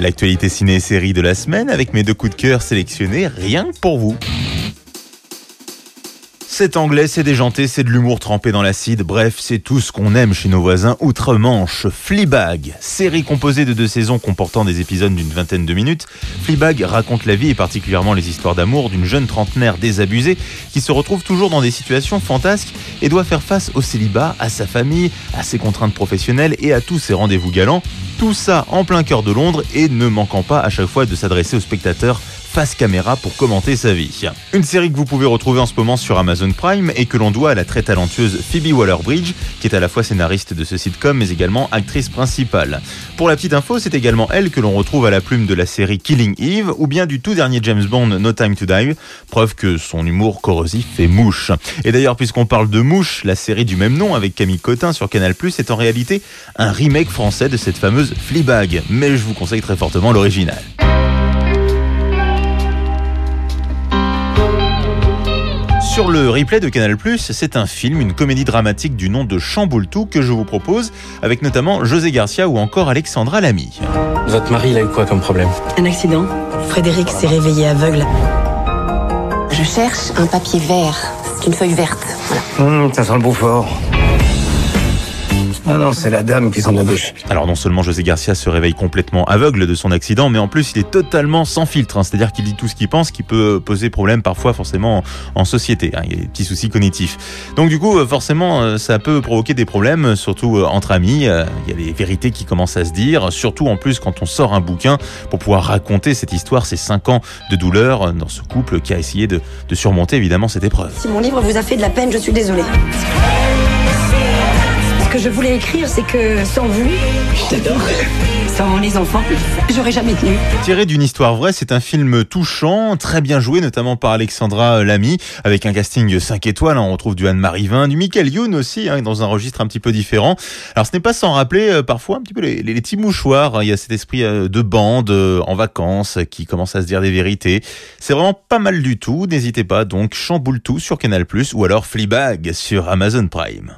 L'actualité ciné et série de la semaine avec mes deux coups de cœur sélectionnés rien que pour vous. C'est anglais, c'est déjanté, c'est de l'humour trempé dans l'acide. Bref, c'est tout ce qu'on aime chez nos voisins outre-Manche. Fleabag, série composée de deux saisons comportant des épisodes d'une vingtaine de minutes. Fleabag raconte la vie et particulièrement les histoires d'amour d'une jeune trentenaire désabusée qui se retrouve toujours dans des situations fantasques et doit faire face au célibat, à sa famille, à ses contraintes professionnelles et à tous ses rendez-vous galants. Tout ça en plein cœur de Londres et ne manquant pas à chaque fois de s'adresser aux spectateurs face caméra pour commenter sa vie. Une série que vous pouvez retrouver en ce moment sur Amazon Prime et que l'on doit à la très talentueuse Phoebe Waller-Bridge, qui est à la fois scénariste de ce sitcom mais également actrice principale. Pour la petite info, c'est également elle que l'on retrouve à la plume de la série Killing Eve ou bien du tout dernier James Bond No Time to Die, preuve que son humour corrosif fait mouche. Et d'ailleurs, puisqu'on parle de mouche, la série du même nom avec Camille Cotin sur Canal+, est en réalité un remake français de cette fameuse Fleabag, mais je vous conseille très fortement l'original. Sur le replay de Canal+, c'est un film, une comédie dramatique du nom de Chamboultou que je vous propose, avec notamment José Garcia ou encore Alexandra Lamy. Votre mari, il a eu quoi comme problème? Un accident. Frédéric s'est réveillé aveugle. Je cherche un papier vert. C'est une feuille verte. Voilà. Mmh, ça sent le fort. Ah non, c'est la dame qui s'en embauche. Alors non seulement José Garcia se réveille complètement aveugle de son accident, mais en plus il est totalement sans filtre. hein. C'est-à-dire qu'il dit tout ce qu'il pense, qui peut poser problème parfois forcément en société. hein. Il y a des petits soucis cognitifs. Donc du coup, euh, forcément, euh, ça peut provoquer des problèmes, surtout euh, entre amis. Il y a des vérités qui commencent à se dire, surtout en plus quand on sort un bouquin pour pouvoir raconter cette histoire, ces cinq ans de douleur dans ce couple qui a essayé de, de surmonter évidemment cette épreuve. Si mon livre vous a fait de la peine, je suis désolée. Ce que je voulais écrire, c'est que sans vous, sans les enfants, j'aurais jamais tenu. Tiré d'une histoire vraie, c'est un film touchant, très bien joué, notamment par Alexandra Lamy, avec un casting 5 étoiles. hein. On retrouve du Anne-Marie Vin, du Michael Youn aussi, hein, dans un registre un petit peu différent. Alors ce n'est pas sans rappeler euh, parfois un petit peu les, les- les petits mouchoirs. hein. Il y a cet esprit euh, de bande euh, en vacances euh, qui commence à se dire des vérités. C'est vraiment pas mal du tout. N'hésitez pas donc, chamboule tout sur Canal+, ou alors Fleabag sur Amazon Prime.